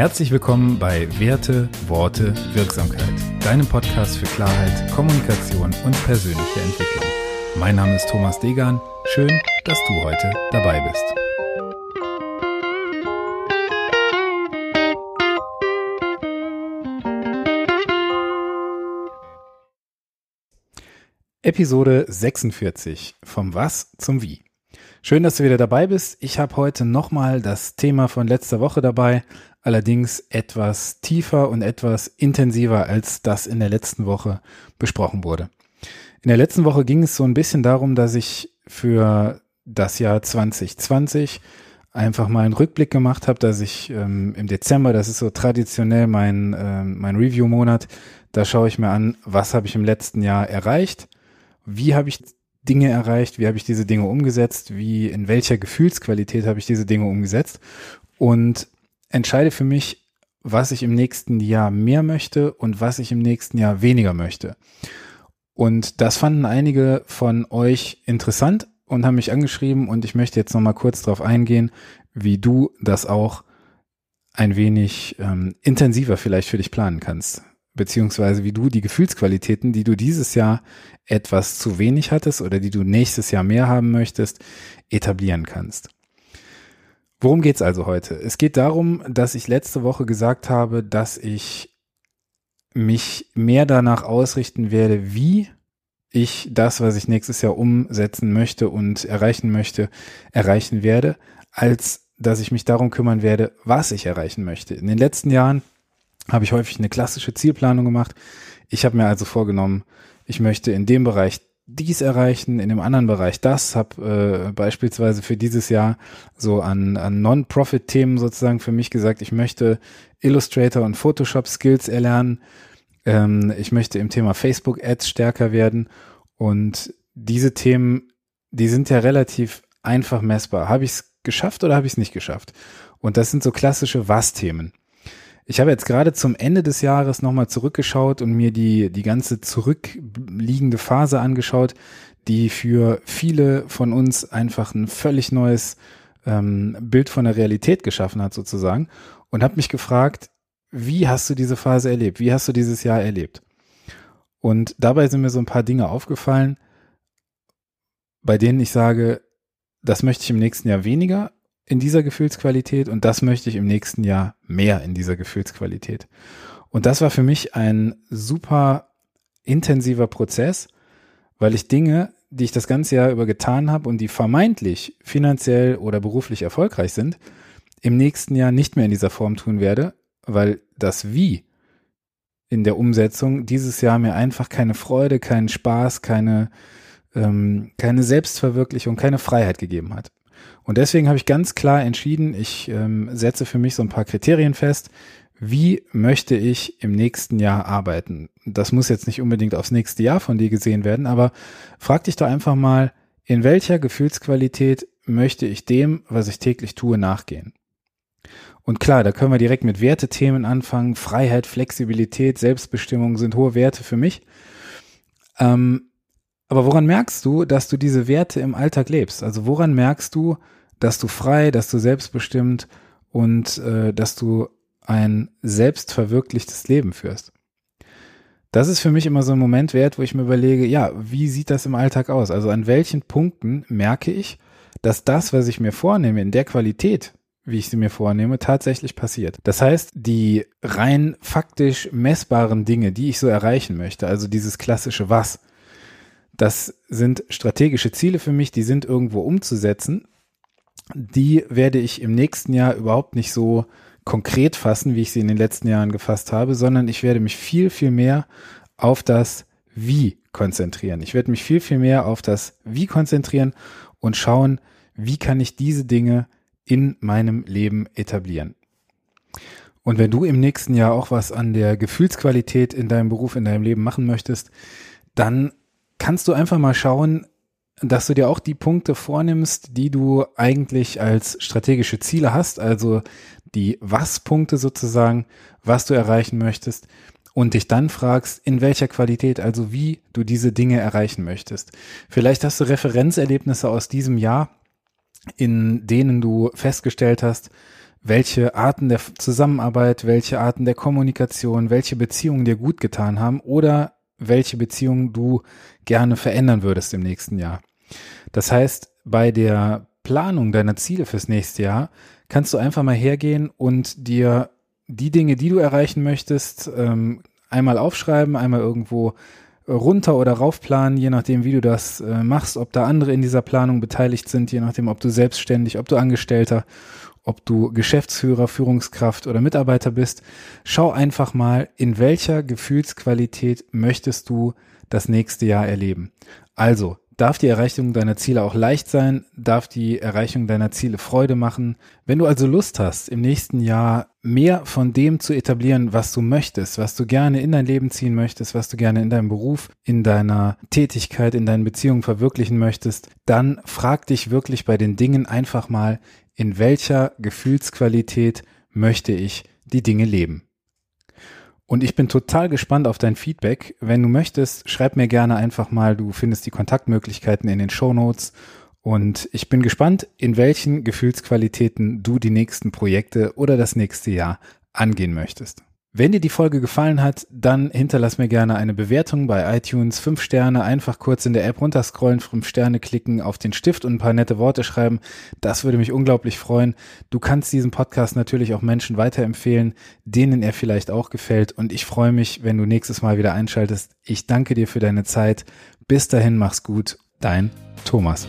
Herzlich willkommen bei Werte, Worte, Wirksamkeit, deinem Podcast für Klarheit, Kommunikation und persönliche Entwicklung. Mein Name ist Thomas Degan. Schön, dass du heute dabei bist. Episode 46 vom Was zum Wie. Schön, dass du wieder dabei bist. Ich habe heute nochmal das Thema von letzter Woche dabei, allerdings etwas tiefer und etwas intensiver, als das in der letzten Woche besprochen wurde. In der letzten Woche ging es so ein bisschen darum, dass ich für das Jahr 2020 einfach mal einen Rückblick gemacht habe, dass ich ähm, im Dezember, das ist so traditionell mein, äh, mein Review-Monat, da schaue ich mir an, was habe ich im letzten Jahr erreicht, wie habe ich Dinge erreicht, wie habe ich diese Dinge umgesetzt, wie in welcher Gefühlsqualität habe ich diese Dinge umgesetzt? Und entscheide für mich, was ich im nächsten Jahr mehr möchte und was ich im nächsten Jahr weniger möchte. Und das fanden einige von euch interessant und haben mich angeschrieben und ich möchte jetzt nochmal kurz darauf eingehen, wie du das auch ein wenig ähm, intensiver vielleicht für dich planen kannst beziehungsweise wie du die Gefühlsqualitäten, die du dieses Jahr etwas zu wenig hattest oder die du nächstes Jahr mehr haben möchtest, etablieren kannst. Worum geht's also heute? Es geht darum, dass ich letzte Woche gesagt habe, dass ich mich mehr danach ausrichten werde, wie ich das, was ich nächstes Jahr umsetzen möchte und erreichen möchte, erreichen werde, als dass ich mich darum kümmern werde, was ich erreichen möchte. In den letzten Jahren habe ich häufig eine klassische Zielplanung gemacht. Ich habe mir also vorgenommen, ich möchte in dem Bereich dies erreichen, in dem anderen Bereich das, habe äh, beispielsweise für dieses Jahr so an, an Non-Profit-Themen sozusagen für mich gesagt, ich möchte Illustrator und Photoshop-Skills erlernen, ähm, ich möchte im Thema Facebook-Ads stärker werden und diese Themen, die sind ja relativ einfach messbar. Habe ich es geschafft oder habe ich es nicht geschafft? Und das sind so klassische Was-Themen. Ich habe jetzt gerade zum Ende des Jahres nochmal zurückgeschaut und mir die, die ganze zurückliegende Phase angeschaut, die für viele von uns einfach ein völlig neues ähm, Bild von der Realität geschaffen hat sozusagen und habe mich gefragt, wie hast du diese Phase erlebt? Wie hast du dieses Jahr erlebt? Und dabei sind mir so ein paar Dinge aufgefallen, bei denen ich sage, das möchte ich im nächsten Jahr weniger in dieser Gefühlsqualität und das möchte ich im nächsten Jahr mehr in dieser Gefühlsqualität. Und das war für mich ein super intensiver Prozess, weil ich Dinge, die ich das ganze Jahr über getan habe und die vermeintlich finanziell oder beruflich erfolgreich sind, im nächsten Jahr nicht mehr in dieser Form tun werde, weil das Wie in der Umsetzung dieses Jahr mir einfach keine Freude, keinen Spaß, keine, ähm, keine Selbstverwirklichung, keine Freiheit gegeben hat. Und deswegen habe ich ganz klar entschieden, ich ähm, setze für mich so ein paar Kriterien fest. Wie möchte ich im nächsten Jahr arbeiten? Das muss jetzt nicht unbedingt aufs nächste Jahr von dir gesehen werden, aber frag dich doch einfach mal, in welcher Gefühlsqualität möchte ich dem, was ich täglich tue, nachgehen? Und klar, da können wir direkt mit Wertethemen anfangen. Freiheit, Flexibilität, Selbstbestimmung sind hohe Werte für mich. Ähm, aber woran merkst du, dass du diese Werte im Alltag lebst? Also woran merkst du, dass du frei, dass du selbstbestimmt und äh, dass du ein selbstverwirklichtes Leben führst? Das ist für mich immer so ein Moment wert, wo ich mir überlege, ja, wie sieht das im Alltag aus? Also an welchen Punkten merke ich, dass das, was ich mir vornehme, in der Qualität, wie ich sie mir vornehme, tatsächlich passiert. Das heißt, die rein faktisch messbaren Dinge, die ich so erreichen möchte, also dieses klassische Was, das sind strategische Ziele für mich, die sind irgendwo umzusetzen. Die werde ich im nächsten Jahr überhaupt nicht so konkret fassen, wie ich sie in den letzten Jahren gefasst habe, sondern ich werde mich viel, viel mehr auf das Wie konzentrieren. Ich werde mich viel, viel mehr auf das Wie konzentrieren und schauen, wie kann ich diese Dinge in meinem Leben etablieren. Und wenn du im nächsten Jahr auch was an der Gefühlsqualität in deinem Beruf, in deinem Leben machen möchtest, dann kannst du einfach mal schauen, dass du dir auch die Punkte vornimmst, die du eigentlich als strategische Ziele hast, also die Was-Punkte sozusagen, was du erreichen möchtest und dich dann fragst, in welcher Qualität, also wie du diese Dinge erreichen möchtest. Vielleicht hast du Referenzerlebnisse aus diesem Jahr, in denen du festgestellt hast, welche Arten der Zusammenarbeit, welche Arten der Kommunikation, welche Beziehungen dir gut getan haben oder welche Beziehungen du gerne verändern würdest im nächsten Jahr. Das heißt, bei der Planung deiner Ziele fürs nächste Jahr kannst du einfach mal hergehen und dir die Dinge, die du erreichen möchtest, ähm, einmal aufschreiben, einmal irgendwo runter oder raufplanen, je nachdem, wie du das äh, machst, ob da andere in dieser Planung beteiligt sind, je nachdem, ob du selbstständig, ob du Angestellter, ob du Geschäftsführer, Führungskraft oder Mitarbeiter bist. Schau einfach mal, in welcher Gefühlsqualität möchtest du das nächste Jahr erleben. Also, darf die Erreichung deiner Ziele auch leicht sein, darf die Erreichung deiner Ziele Freude machen. Wenn du also Lust hast, im nächsten Jahr mehr von dem zu etablieren, was du möchtest, was du gerne in dein Leben ziehen möchtest, was du gerne in deinem Beruf, in deiner Tätigkeit, in deinen Beziehungen verwirklichen möchtest, dann frag dich wirklich bei den Dingen einfach mal, in welcher Gefühlsqualität möchte ich die Dinge leben. Und ich bin total gespannt auf dein Feedback. Wenn du möchtest, schreib mir gerne einfach mal. Du findest die Kontaktmöglichkeiten in den Show Notes. Und ich bin gespannt, in welchen Gefühlsqualitäten du die nächsten Projekte oder das nächste Jahr angehen möchtest. Wenn dir die Folge gefallen hat, dann hinterlass mir gerne eine Bewertung bei iTunes. Fünf Sterne, einfach kurz in der App runterscrollen, fünf Sterne klicken, auf den Stift und ein paar nette Worte schreiben. Das würde mich unglaublich freuen. Du kannst diesen Podcast natürlich auch Menschen weiterempfehlen, denen er vielleicht auch gefällt. Und ich freue mich, wenn du nächstes Mal wieder einschaltest. Ich danke dir für deine Zeit. Bis dahin, mach's gut. Dein Thomas.